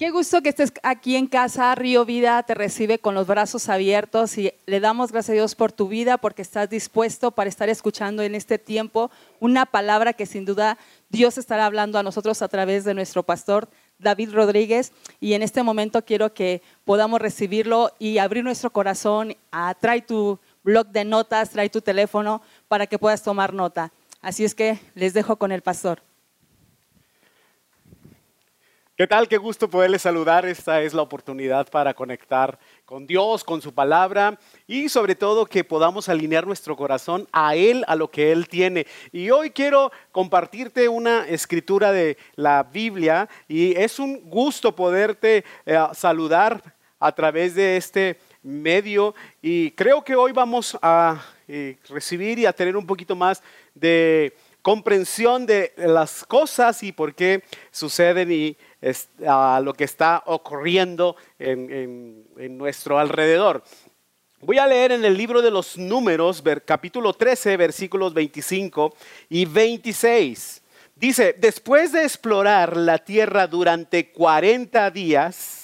Qué gusto que estés aquí en casa. Río Vida te recibe con los brazos abiertos y le damos gracias a Dios por tu vida, porque estás dispuesto para estar escuchando en este tiempo una palabra que sin duda Dios estará hablando a nosotros a través de nuestro pastor David Rodríguez. Y en este momento quiero que podamos recibirlo y abrir nuestro corazón. Ah, trae tu blog de notas, trae tu teléfono para que puedas tomar nota. Así es que les dejo con el pastor. ¿Qué tal? Qué gusto poderles saludar. Esta es la oportunidad para conectar con Dios, con su palabra y sobre todo que podamos alinear nuestro corazón a Él, a lo que Él tiene. Y hoy quiero compartirte una escritura de la Biblia y es un gusto poderte eh, saludar a través de este medio y creo que hoy vamos a recibir y a tener un poquito más de comprensión de las cosas y por qué suceden y a lo que está ocurriendo en, nuestro alrededor. Voy a leer en el libro de los números, capítulo 13, versículos 25 y 26. Dice, después de explorar la tierra durante 40 días,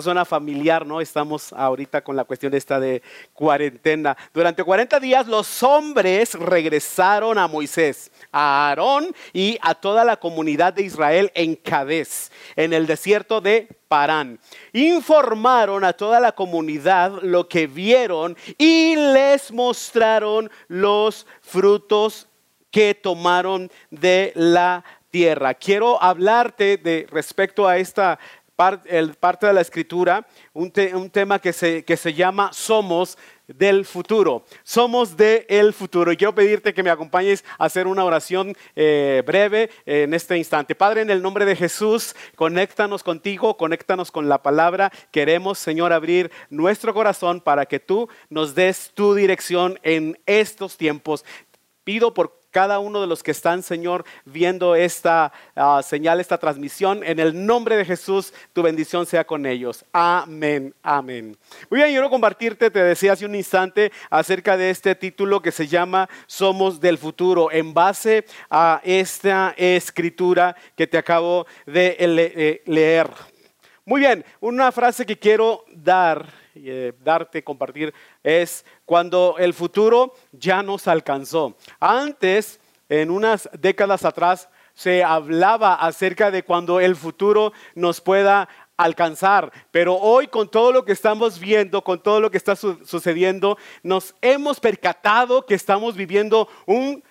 suena familiar, ¿no? Estamos ahorita con la cuestión esta de cuarentena. Durante 40 días los hombres regresaron a Moisés, a Aarón y a toda la comunidad de Israel en Cadés, en el desierto de Parán. Informaron a toda la comunidad lo que vieron y les mostraron los frutos que tomaron de la tierra. Quiero hablarte de respecto a esta parte de la escritura, un, tema que se, que se llama Somos del futuro. Somos del futuro. Y quiero pedirte que me acompañes a hacer una oración eh, breve en este instante. Padre, en el nombre de Jesús, conéctanos contigo, conéctanos con la palabra. Queremos, Señor, abrir nuestro corazón para que tú nos des tu dirección en estos tiempos. Pido por cada uno de los que están, Señor, viendo esta ah, señal, esta transmisión. En el nombre de Jesús, tu bendición sea con ellos. Amén, amén. Muy bien, quiero compartirte, te decía hace un instante, acerca de este título que se llama Somos del futuro, en base a esta escritura que te acabo de eh, leer. Muy bien, una frase que quiero dar eh, darte, compartir, es cuando el futuro ya nos alcanzó. Antes, en unas décadas atrás, se hablaba acerca de cuando el futuro nos pueda alcanzar. Pero hoy con todo lo que estamos viendo, con todo lo que está sucediendo, nos hemos percatado que estamos viviendo un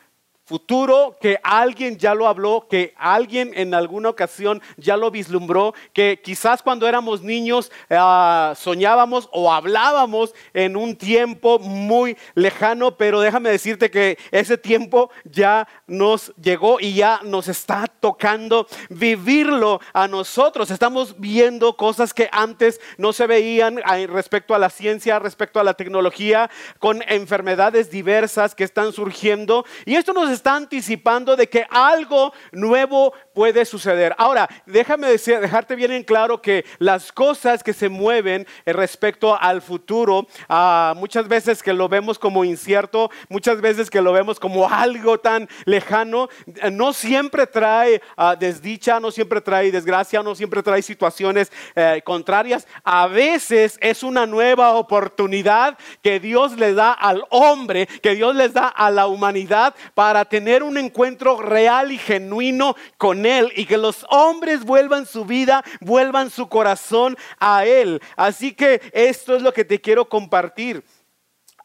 futuro que alguien ya lo habló, que alguien en alguna ocasión ya lo vislumbró, que quizás cuando éramos niños ah, soñábamos o hablábamos en un tiempo muy lejano, pero déjame decirte que ese tiempo ya nos llegó y ya nos está tocando vivirlo a nosotros. Estamos viendo cosas que antes no se veían ah, respecto a la ciencia, respecto a la tecnología, con enfermedades diversas que están surgiendo y esto nos está anticipando de que algo nuevo puede suceder. Ahora, déjame decir, dejarte bien en claro que las cosas que se mueven respecto al futuro, ah, muchas veces que lo vemos como incierto, muchas veces que lo vemos como algo tan lejano, no siempre trae ah, desdicha, no siempre trae desgracia, no siempre trae situaciones eh, contrarias. A veces es una nueva oportunidad que Dios le da al hombre, que Dios les da a la humanidad para tener un encuentro real y genuino con Él y que los hombres vuelvan su vida, vuelvan su corazón a Él. Así que esto es lo que te quiero compartir.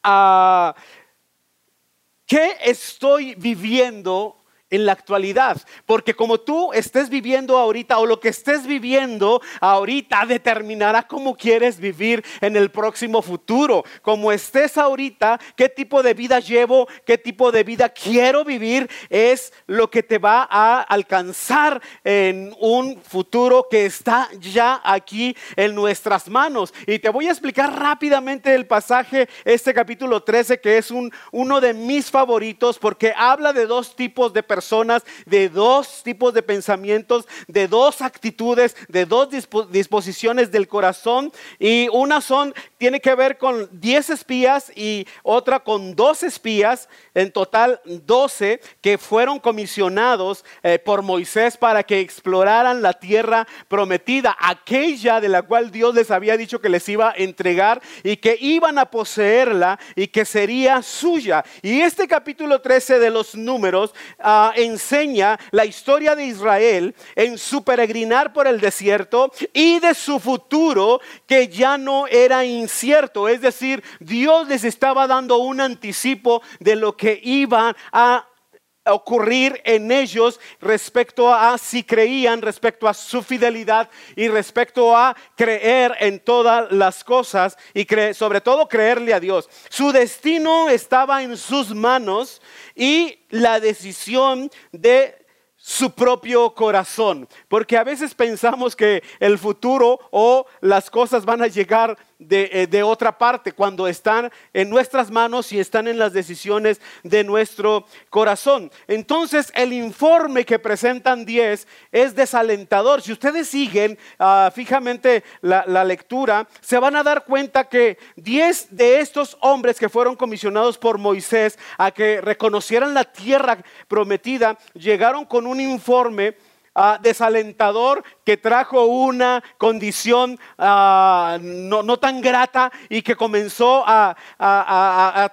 Ah, ¿Qué estoy viviendo en la actualidad. Porque como tú estés viviendo ahorita o lo que estés viviendo ahorita determinará cómo quieres vivir en el próximo futuro. Como estés ahorita, qué tipo de vida llevo, qué tipo de vida quiero vivir, es lo que te va a alcanzar en un futuro que está ya aquí en nuestras manos. Y te voy a explicar rápidamente el pasaje, este capítulo 13, que es un, uno de mis favoritos porque habla de dos tipos de personas de dos tipos de pensamientos, de dos actitudes, de dos disposiciones del corazón. Y una son, tiene que ver con 10 espías y otra con dos espías, en total 12, que fueron comisionados eh, por Moisés para que exploraran la tierra prometida, aquella de la cual Dios les había dicho que les iba a entregar y que iban a poseerla y que sería suya. Y este capítulo 13 de los números enseña la historia de Israel en su peregrinar por el desierto y de su futuro que ya no era incierto. Es decir, Dios les estaba dando un anticipo de lo que iba a ocurrir en ellos respecto a si creían, respecto a su fidelidad y respecto a creer en todas las cosas y sobre todo creerle a Dios. Su destino estaba en sus manos y la decisión de su propio corazón, porque a veces pensamos que el futuro o las cosas van a llegar eh, de, otra parte, cuando están en nuestras manos y están en las decisiones de nuestro corazón. Entonces, el informe que presentan 10 es desalentador. Si ustedes siguen ah, fijamente la, lectura, se van a dar cuenta que 10 de estos hombres que fueron comisionados por Moisés a que reconocieran la tierra prometida, llegaron con un informe Ah, desalentador que trajo una condición ah, no, tan grata y que comenzó a,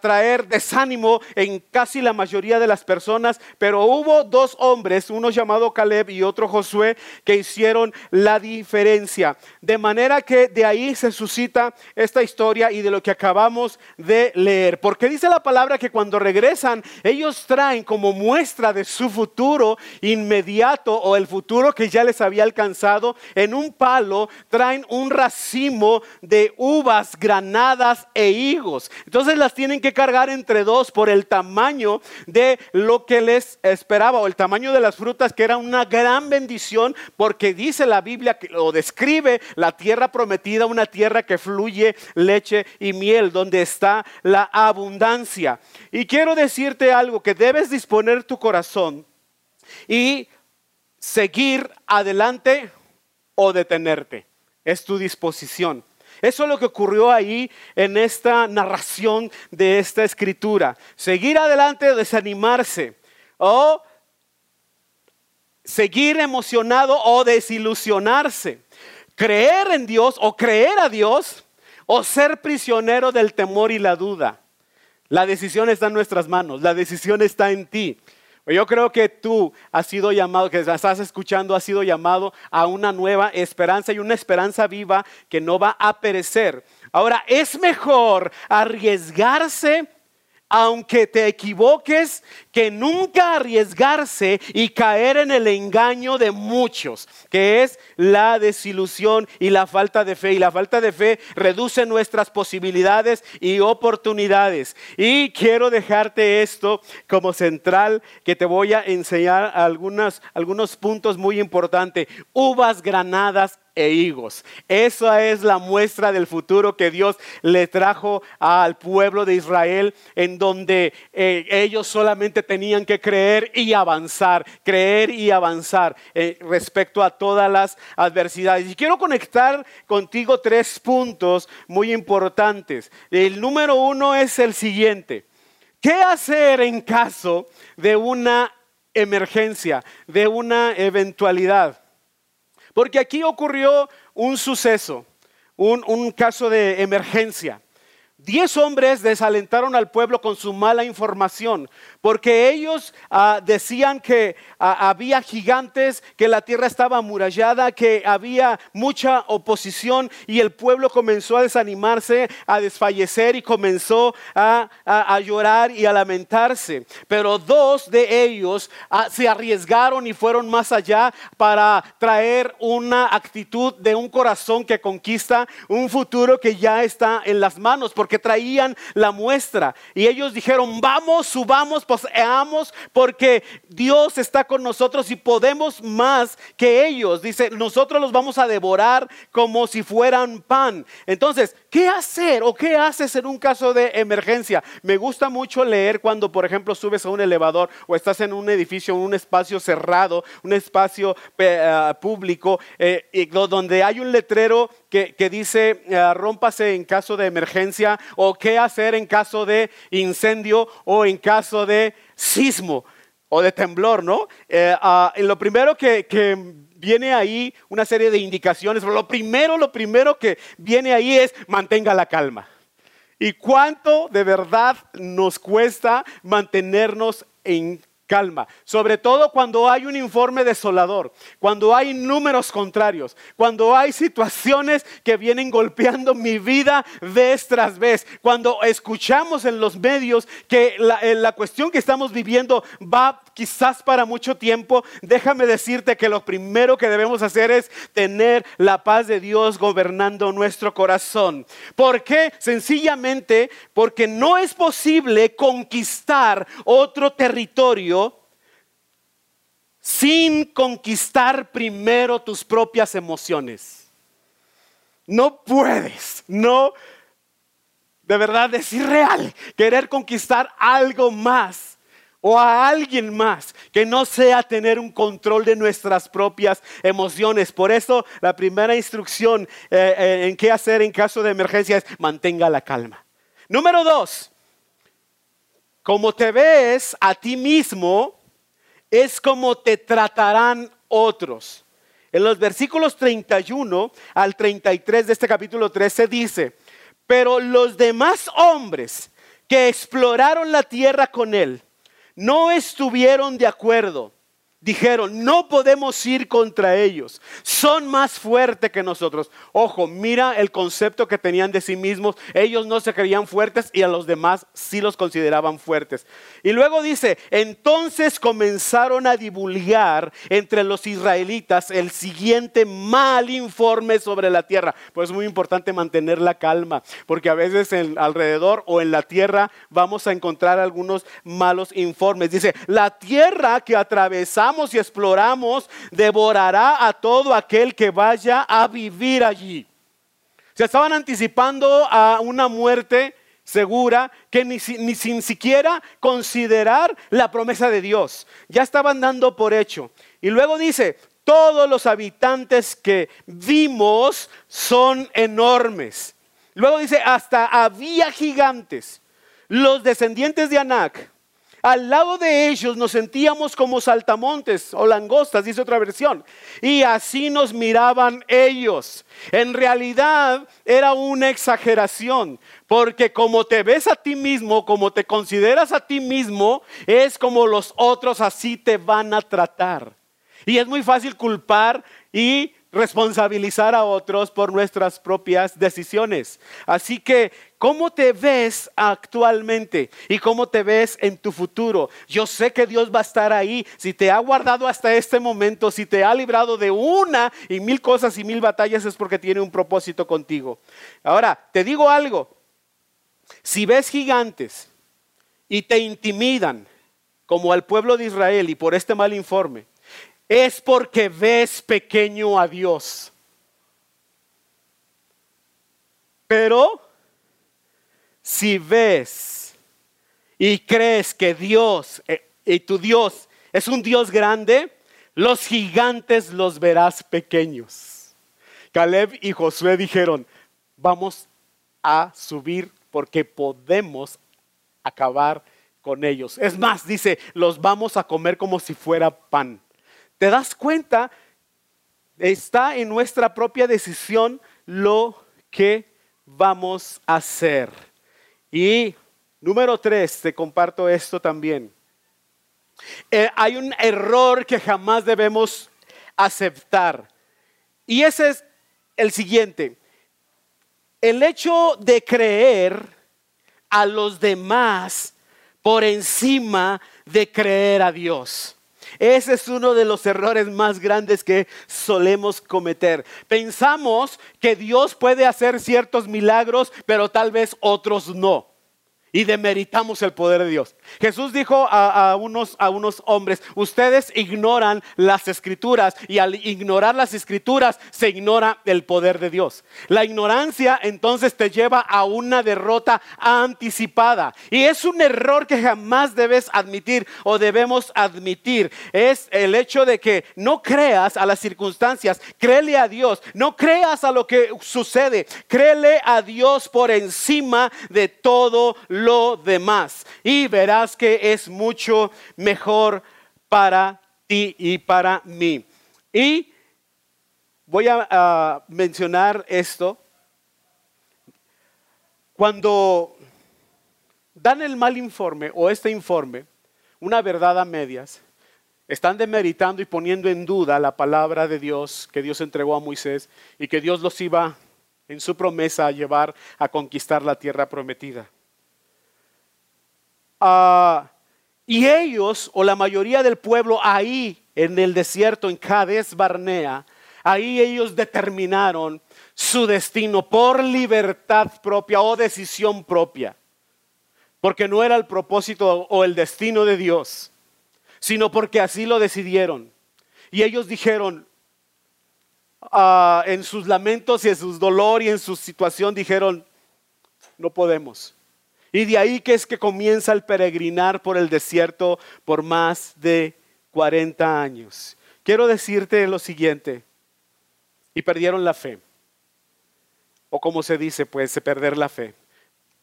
traer desánimo en casi la mayoría de las personas. Pero hubo dos hombres, uno llamado Caleb y otro Josué, que hicieron la diferencia. De manera que de ahí se suscita esta historia y de lo que acabamos de leer. Porque dice la palabra que cuando regresan, ellos traen como muestra de su futuro inmediato o el futuro que ya les había alcanzado, en un palo traen un racimo de uvas, granadas e higos. Entonces las tienen que cargar entre dos por el tamaño de lo que les esperaba o el tamaño de las frutas, que era una gran bendición, porque dice la Biblia lo describe la tierra prometida, una tierra que fluye leche y miel, donde está la abundancia. Y quiero decirte algo, que debes disponer tu corazón y seguir adelante o detenerte. Es tu disposición. Eso es lo que ocurrió ahí en esta narración de esta escritura. Seguir adelante o desanimarse. O seguir emocionado o desilusionarse. Creer en Dios o creer a Dios o ser prisionero del temor y la duda. La decisión está en nuestras manos, la decisión está en ti. Yo creo que tú has sido llamado, que estás escuchando, has sido llamado a una nueva esperanza y una esperanza viva que no va a perecer. Ahora, es mejor arriesgarse aunque te equivoques, que nunca arriesgarse y caer en el engaño de muchos, que es la desilusión y la falta de fe. Y la falta de fe reduce nuestras posibilidades y oportunidades. Y quiero dejarte esto como central, que te voy a enseñar algunos puntos muy importantes. Uvas granadas e higos. Esa es la muestra del futuro que Dios le trajo al pueblo de Israel, en donde eh, ellos solamente tenían que creer y avanzar, creer y avanzar eh, respecto a todas las adversidades. Y quiero conectar contigo tres puntos muy importantes. El número uno es el siguiente. ¿Qué hacer en caso de una emergencia, de una eventualidad? Porque aquí ocurrió un suceso, un, caso de emergencia. Diez hombres desalentaron al pueblo con su mala información, porque ellos ah, decían que ah, había gigantes, que la tierra estaba amurallada, que había mucha oposición y el pueblo comenzó a desanimarse, a desfallecer y comenzó a, llorar y a lamentarse. Pero dos de ellos ah, se arriesgaron y fueron más allá para traer una actitud de un corazón que conquista un futuro que ya está en las manos, porque traían la muestra. Y ellos dijeron, vamos, subamos poseamos porque Dios está con nosotros y podemos más que ellos. Dice, nosotros los vamos a devorar como si fueran pan. Entonces, ¿qué hacer o qué haces en un caso de emergencia? Me gusta mucho leer cuando, por ejemplo, subes a un elevador o estás en un edificio, en un espacio cerrado, un espacio eh, público, eh, donde hay un letrero que, dice uh, rómpase en caso de emergencia o qué hacer en caso de incendio o en caso de sismo o de temblor, ¿no? Ah, lo primero que, que viene ahí una serie de indicaciones, pero lo primero, lo primero que viene ahí es mantenga la calma. ¿Y cuánto de verdad nos cuesta mantenernos en calma, sobre todo cuando hay un informe desolador, cuando hay números contrarios, cuando hay situaciones que vienen golpeando mi vida vez tras vez, cuando escuchamos en los medios que la, eh, la cuestión que estamos viviendo va quizás para mucho tiempo, déjame decirte que lo primero que debemos hacer es tener la paz de Dios gobernando nuestro corazón. ¿Por qué? Sencillamente porque no es posible conquistar otro territorio sin conquistar primero tus propias emociones. No puedes, no, de verdad es irreal querer conquistar algo más o a alguien más que no sea tener un control de nuestras propias emociones. Por eso la primera instrucción eh, eh, en qué hacer en caso de emergencia es mantenga la calma. Número dos, como te ves a ti mismo, es como te tratarán otros. En los versículos 31 al 33 de este capítulo 13 dice, pero los demás hombres que exploraron la tierra con él, no estuvieron de acuerdo dijeron, no podemos ir contra ellos, son más fuertes que nosotros. Ojo, mira el concepto que tenían de sí mismos, ellos no se creían fuertes y a los demás sí los consideraban fuertes. Y luego dice, entonces comenzaron a divulgar entre los israelitas el siguiente mal informe sobre la tierra. Pues es muy importante mantener la calma, porque a veces en, alrededor o en la tierra vamos a encontrar algunos malos informes. Dice, la tierra que atravesamos y exploramos, devorará a todo aquel que vaya a vivir allí. Se estaban anticipando a una muerte segura que ni, ni, sin siquiera considerar la promesa de Dios. Ya estaban dando por hecho. Y luego dice, todos los habitantes que vimos son enormes. Luego dice, hasta había gigantes. Los descendientes de Anac al lado de ellos nos sentíamos como saltamontes o langostas, dice otra versión. Y así nos miraban ellos. En realidad era una exageración, porque como te ves a ti mismo, como te consideras a ti mismo, es como los otros así te van a tratar. Y es muy fácil culpar y responsabilizar a otros por nuestras propias decisiones. Así que, ¿cómo te ves actualmente y cómo te ves en tu futuro? Yo sé que Dios va a estar ahí. Si te ha guardado hasta este momento, si te ha librado de una y mil cosas y mil batallas, es porque tiene un propósito contigo. Ahora, te digo algo. Si ves gigantes y te intimidan, como al pueblo de Israel y por este mal informe, es porque ves pequeño a Dios. Pero si ves y crees que Dios eh, y tu Dios es un Dios grande, los gigantes los verás pequeños. Caleb y Josué dijeron, vamos a subir porque podemos acabar con ellos. Es más, dice, los vamos a comer como si fuera pan. ¿Te das cuenta? Está en nuestra propia decisión lo que vamos a hacer. Y número tres, te comparto esto también. Eh, hay un error que jamás debemos aceptar. Y ese es el siguiente. El hecho de creer a los demás por encima de creer a Dios. Ese es uno de los errores más grandes que solemos cometer. Pensamos que Dios puede hacer ciertos milagros, pero tal vez otros no. Y demeritamos el poder de Dios. Jesús dijo a, unos, a unos hombres, ustedes ignoran las escrituras y al ignorar las escrituras se ignora el poder de Dios. La ignorancia entonces te lleva a una derrota anticipada y es un error que jamás debes admitir o debemos admitir. Es el hecho de que no creas a las circunstancias, créele a Dios, no creas a lo que sucede, créele a Dios por encima de todo lo lo demás y verás que es mucho mejor para ti y para mí. Y voy a, mencionar esto. Cuando dan el mal informe o este informe, una verdad a medias, están demeritando y poniendo en duda la palabra de Dios que Dios entregó a Moisés y que Dios los iba en su promesa a llevar a conquistar la tierra prometida. Ah, y ellos, o la mayoría del pueblo ahí en el desierto, en Cades Barnea, ahí ellos determinaron su destino por libertad propia o decisión propia. Porque no era el propósito o el destino de Dios, sino porque así lo decidieron. Y ellos dijeron, ah, en sus lamentos y en sus dolor y en su situación, dijeron, no podemos. Y de ahí que es que comienza el peregrinar por el desierto por más de 40 años. Quiero decirte lo siguiente, y perdieron la fe. O como se dice, pues, perder la fe.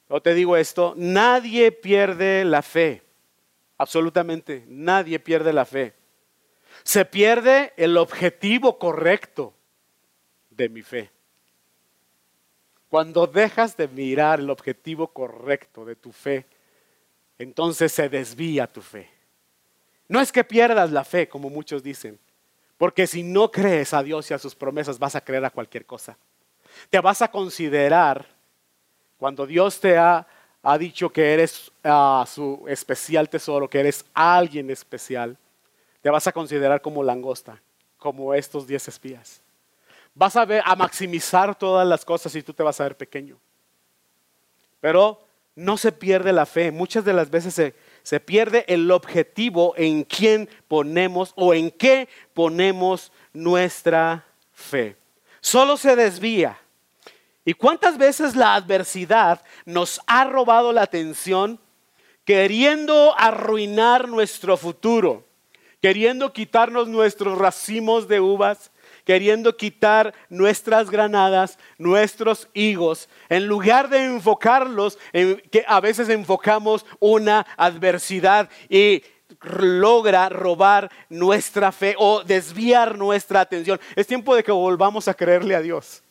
O te digo esto, nadie pierde la fe. Absolutamente, nadie pierde la fe. Se pierde el objetivo correcto de mi fe. Cuando dejas de mirar el objetivo correcto de tu fe, entonces se desvía tu fe. No es que pierdas la fe, como muchos dicen, porque si no crees a Dios y a sus promesas, vas a creer a cualquier cosa. Te vas a considerar, cuando Dios te ha, dicho que eres ah, su especial tesoro, que eres alguien especial, te vas a considerar como langosta, como estos diez espías vas a, ver, a maximizar todas las cosas y tú te vas a ver pequeño. Pero no se pierde la fe. Muchas de las veces se, se pierde el objetivo en quién ponemos o en qué ponemos nuestra fe. Solo se desvía. ¿Y cuántas veces la adversidad nos ha robado la atención queriendo arruinar nuestro futuro, queriendo quitarnos nuestros racimos de uvas, queriendo quitar nuestras granadas, nuestros higos, en lugar de enfocarlos en que a veces enfocamos una adversidad y logra robar nuestra fe o desviar nuestra atención. Es tiempo de que volvamos a creerle a Dios.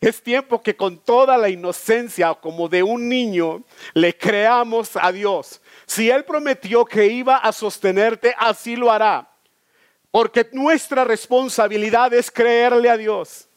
Es tiempo que con toda la inocencia como de un niño le creamos a Dios. Si Él prometió que iba a sostenerte, así lo hará. Porque nuestra responsabilidad es creerle a Dios.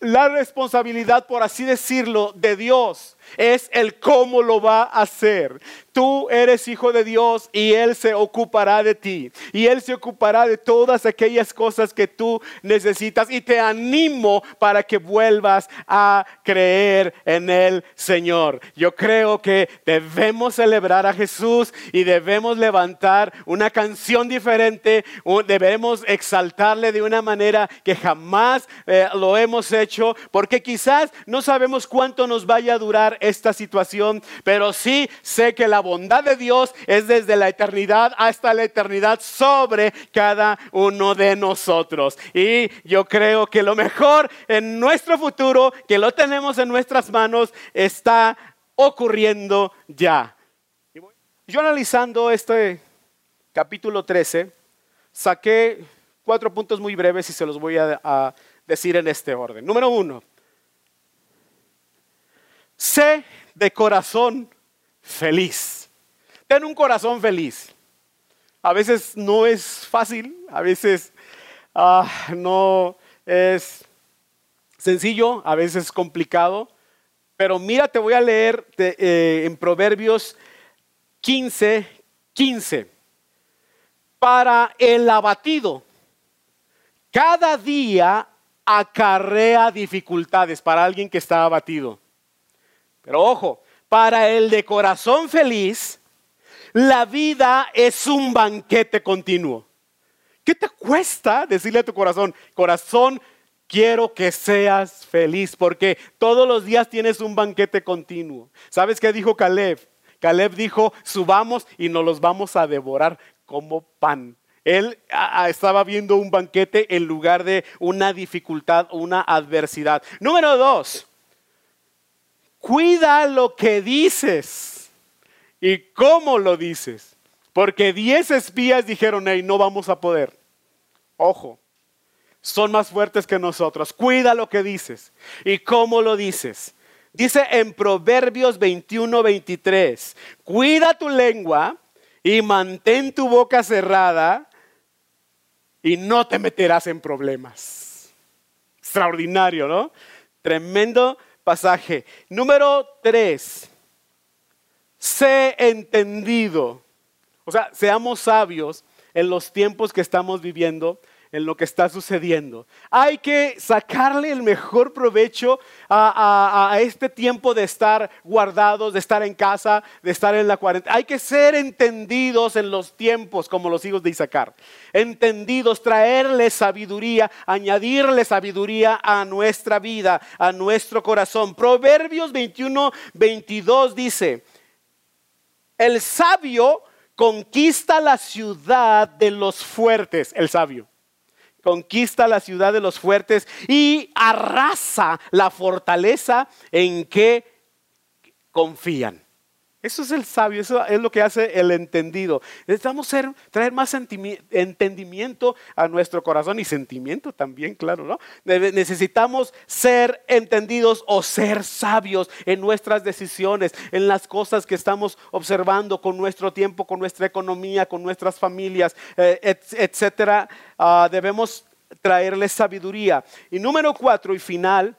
La responsabilidad, por así decirlo, de Dios es el cómo lo va a hacer. Tú eres hijo de Dios y Él se ocupará de ti. Y Él se ocupará de todas aquellas cosas que tú necesitas. Y te animo para que vuelvas a creer en el Señor. Yo creo que debemos celebrar a Jesús y debemos levantar una canción diferente. Debemos exaltarle de una manera que jamás eh, lo hemos hecho. Porque quizás no sabemos cuánto nos vaya a durar esta situación. Pero sí sé que la bondad de Dios es desde la eternidad hasta la eternidad sobre cada uno de nosotros. Y yo creo que lo mejor en nuestro futuro, que lo tenemos en nuestras manos, está ocurriendo ya. Yo analizando este capítulo 13, saqué cuatro puntos muy breves y se los voy a, decir en este orden. Número uno, sé de corazón feliz. Ten un corazón feliz. A veces no es fácil, a veces ah, no es sencillo, a veces es complicado. Pero mira, te voy a leer eh, en Proverbios 15, 15. Para el abatido, cada día acarrea dificultades para alguien que está abatido. Pero ojo, para el de corazón feliz, la vida es un banquete continuo. ¿Qué te cuesta decirle a tu corazón, corazón, quiero que seas feliz? Porque todos los días tienes un banquete continuo. ¿Sabes qué dijo Caleb? Caleb dijo, subamos y nos los vamos a devorar como pan. Él estaba viendo un banquete en lugar de una dificultad una adversidad. Número dos, cuida lo que dices y cómo lo dices. Porque diez espías dijeron, hey, no vamos a poder. Ojo, son más fuertes que nosotros. Cuida lo que dices y cómo lo dices. Dice en Proverbios 21, 23, cuida tu lengua y mantén tu boca cerrada y no te meterás en problemas. Extraordinario, ¿no? Tremendo pasaje. Número tres, sé entendido. O sea, seamos sabios en los tiempos que estamos viviendo en lo que está sucediendo. Hay que sacarle el mejor provecho a, este tiempo de estar guardados, de estar en casa, de estar en la cuarentena. Hay que ser entendidos en los tiempos como los hijos de Isaacar. Entendidos, traerle sabiduría, añadirle sabiduría a nuestra vida, a nuestro corazón. Proverbios 21, 22 dice, el sabio conquista la ciudad de los fuertes, el sabio conquista la ciudad de los fuertes y arrasa la fortaleza en que confían. Eso es el sabio, eso es lo que hace el entendido. Necesitamos traer más entendimiento a nuestro corazón y sentimiento también, claro, ¿no? Necesitamos ser entendidos o ser sabios en nuestras decisiones, en las cosas que estamos observando con nuestro tiempo, con nuestra economía, con nuestras familias, eh, etcétera. Ah, debemos traerles sabiduría. Y número cuatro y final,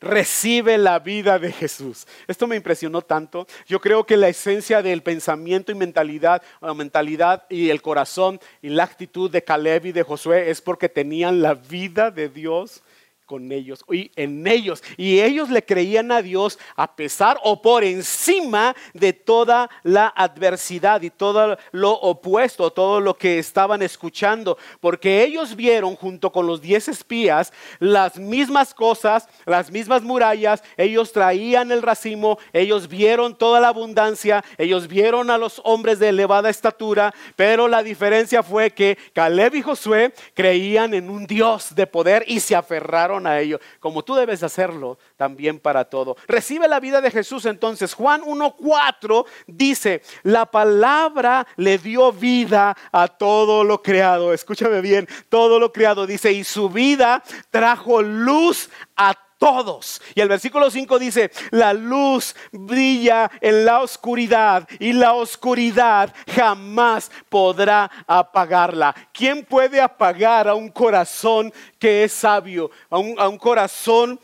recibe la vida de Jesús. Esto me impresionó tanto. Yo creo que la esencia del pensamiento y mentalidad, mentalidad y el corazón y la actitud de Caleb y de Josué es porque tenían la vida de Dios con ellos y en ellos. Y ellos le creían a Dios a pesar o por encima de toda la adversidad y todo lo opuesto, todo lo que estaban escuchando. Porque ellos vieron junto con los diez espías las mismas cosas, las mismas murallas. Ellos traían el racimo, ellos vieron toda la abundancia, ellos vieron a los hombres de elevada estatura. Pero la diferencia fue que Caleb y Josué creían en un Dios de poder y se aferraron a ello, como tú debes hacerlo también para todo. Recibe la vida de Jesús entonces. Juan 1.4 dice, la palabra le dio vida a todo lo creado. Escúchame bien, todo lo creado dice, y su vida trajo luz a todos. Y el versículo 5 dice, la luz brilla en la oscuridad y la oscuridad jamás podrá apagarla. ¿Quién puede apagar a un corazón que es sabio, a un, a un corazón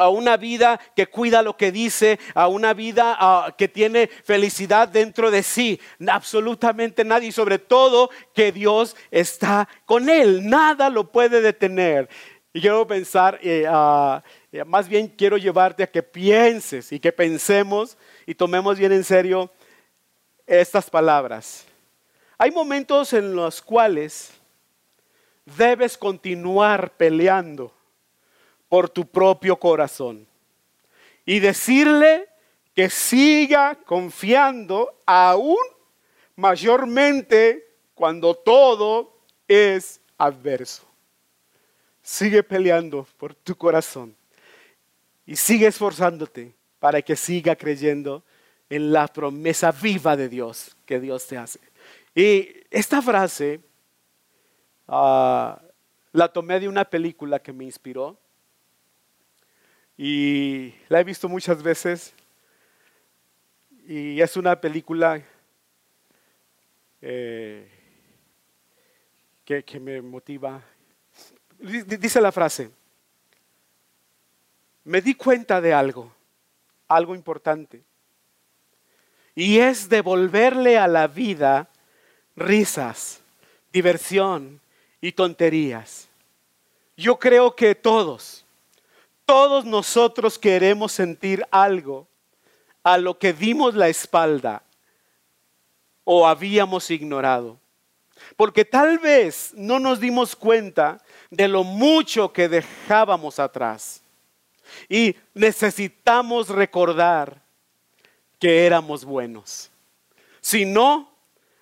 a una vida que cuida lo que dice, a una vida que tiene felicidad dentro de sí. Absolutamente nadie, y sobre todo que Dios está con él. Nada lo puede detener. Y quiero pensar, eh, eh, más bien quiero llevarte a que pienses y que pensemos y tomemos bien en serio estas palabras. Hay momentos en los cuales debes continuar peleando por tu propio corazón y decirle que siga confiando aún mayormente cuando todo es adverso. Sigue peleando por tu corazón y sigue esforzándote para que siga creyendo en la promesa viva de Dios que Dios te hace. Y esta frase ah, la tomé de una película que me inspiró y la he visto muchas veces y es una película eh, que me motiva. Dice la frase, me di cuenta de algo, algo importante. Y es devolverle a la vida risas, diversión y tonterías. Yo creo que todos, todos nosotros queremos sentir algo a lo que dimos la espalda o habíamos ignorado. Porque tal vez no nos dimos cuenta de lo mucho que dejábamos atrás. Y necesitamos recordar que éramos buenos. Si no,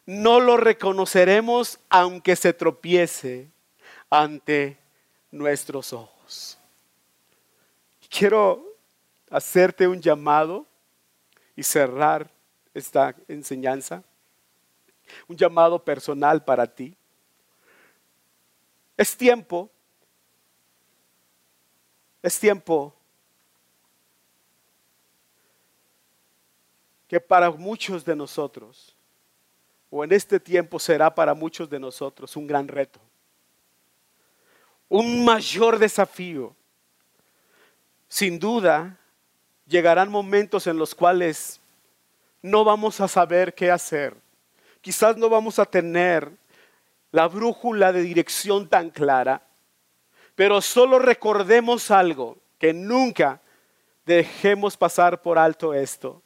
no lo reconoceremos aunque se tropiece ante nuestros ojos. Quiero hacerte un llamado y cerrar esta enseñanza. Un llamado personal para ti. Es tiempo, es tiempo que para muchos de nosotros, o en este tiempo será para muchos de nosotros un gran reto, un mayor desafío. Sin duda, llegarán momentos en los cuales no vamos a saber qué hacer. Quizás no vamos a tener la brújula de dirección tan clara, pero solo recordemos algo, que nunca dejemos pasar por alto esto.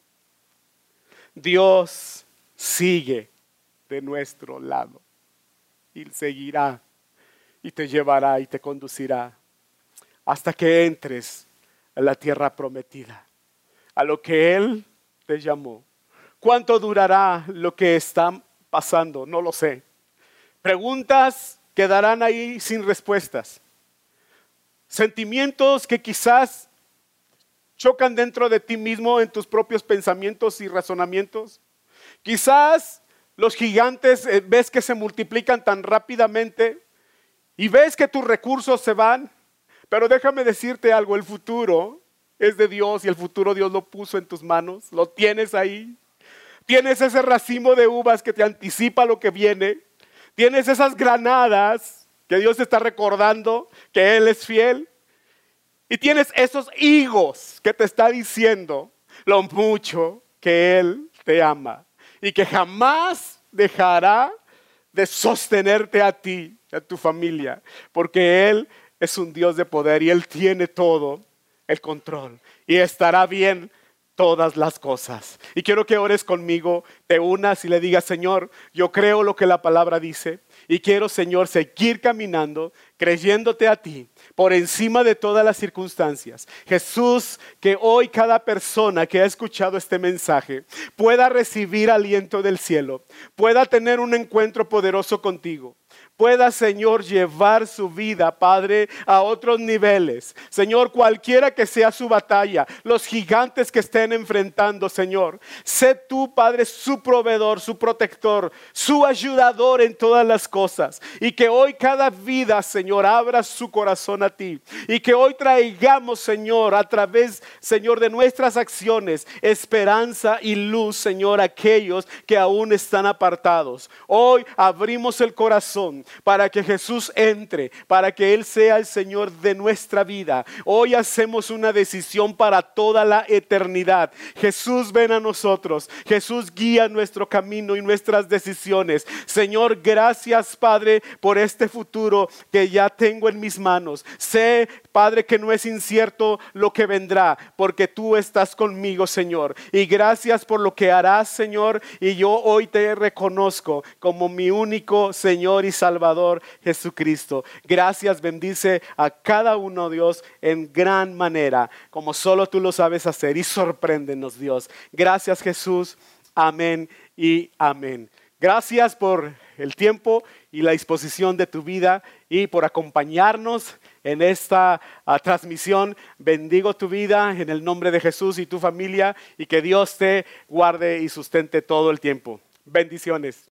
Dios sigue de nuestro lado y seguirá y te llevará y te conducirá hasta que entres a la tierra prometida, a lo que Él te llamó. ¿Cuánto durará lo que está pasando? No lo sé. Preguntas quedarán ahí sin respuestas. Sentimientos que quizás chocan dentro de ti mismo en tus propios pensamientos y razonamientos. Quizás los gigantes eh, ves que se multiplican tan rápidamente y ves que tus recursos se van, pero déjame decirte algo, el futuro es de Dios y el futuro Dios lo puso en tus manos, lo tienes ahí. Tienes ese racimo de uvas que te anticipa lo que viene. Tienes esas granadas que Dios te está recordando que Él es fiel. Y tienes esos higos que te está diciendo lo mucho que Él te ama y que jamás dejará de sostenerte a ti, a tu familia, porque Él es un Dios de poder y Él tiene todo el control y estará bien todas las cosas. Y quiero que ores conmigo, te unas y le digas, Señor, yo creo lo que la palabra dice y quiero, Señor, seguir caminando creyéndote a ti por encima de todas las circunstancias. Jesús, que hoy cada persona que ha escuchado este mensaje pueda recibir aliento del cielo, pueda tener un encuentro poderoso contigo pueda, Señor, llevar su vida, Padre, a otros niveles. Señor, cualquiera que sea su batalla, los gigantes que estén enfrentando, Señor, sé tú, Padre, su proveedor, su protector, su ayudador en todas las cosas. Y que hoy cada vida, Señor, abra su corazón a ti. Y que hoy traigamos, Señor, a través, Señor, de nuestras acciones, esperanza y luz, Señor, a aquellos que aún están apartados. Hoy abrimos el corazón para que Jesús entre, para que Él sea el Señor de nuestra vida. Hoy hacemos una decisión para toda la eternidad. Jesús ven a nosotros, Jesús guía nuestro camino y nuestras decisiones. Señor, gracias Padre por este futuro que ya tengo en mis manos. Sé, Padre, que no es incierto lo que vendrá, porque tú estás conmigo, Señor. Y gracias por lo que harás, Señor. Y yo hoy te reconozco como mi único Señor y Salvador. Jesucristo. Gracias, bendice a cada uno, Dios, en gran manera, como solo tú lo sabes hacer. Y sorpréndenos, Dios. Gracias, Jesús. Amén y amén. Gracias por el tiempo y la disposición de tu vida y por acompañarnos en esta ah, transmisión. Bendigo tu vida en el nombre de Jesús y tu familia y que Dios te guarde y sustente todo el tiempo. Bendiciones.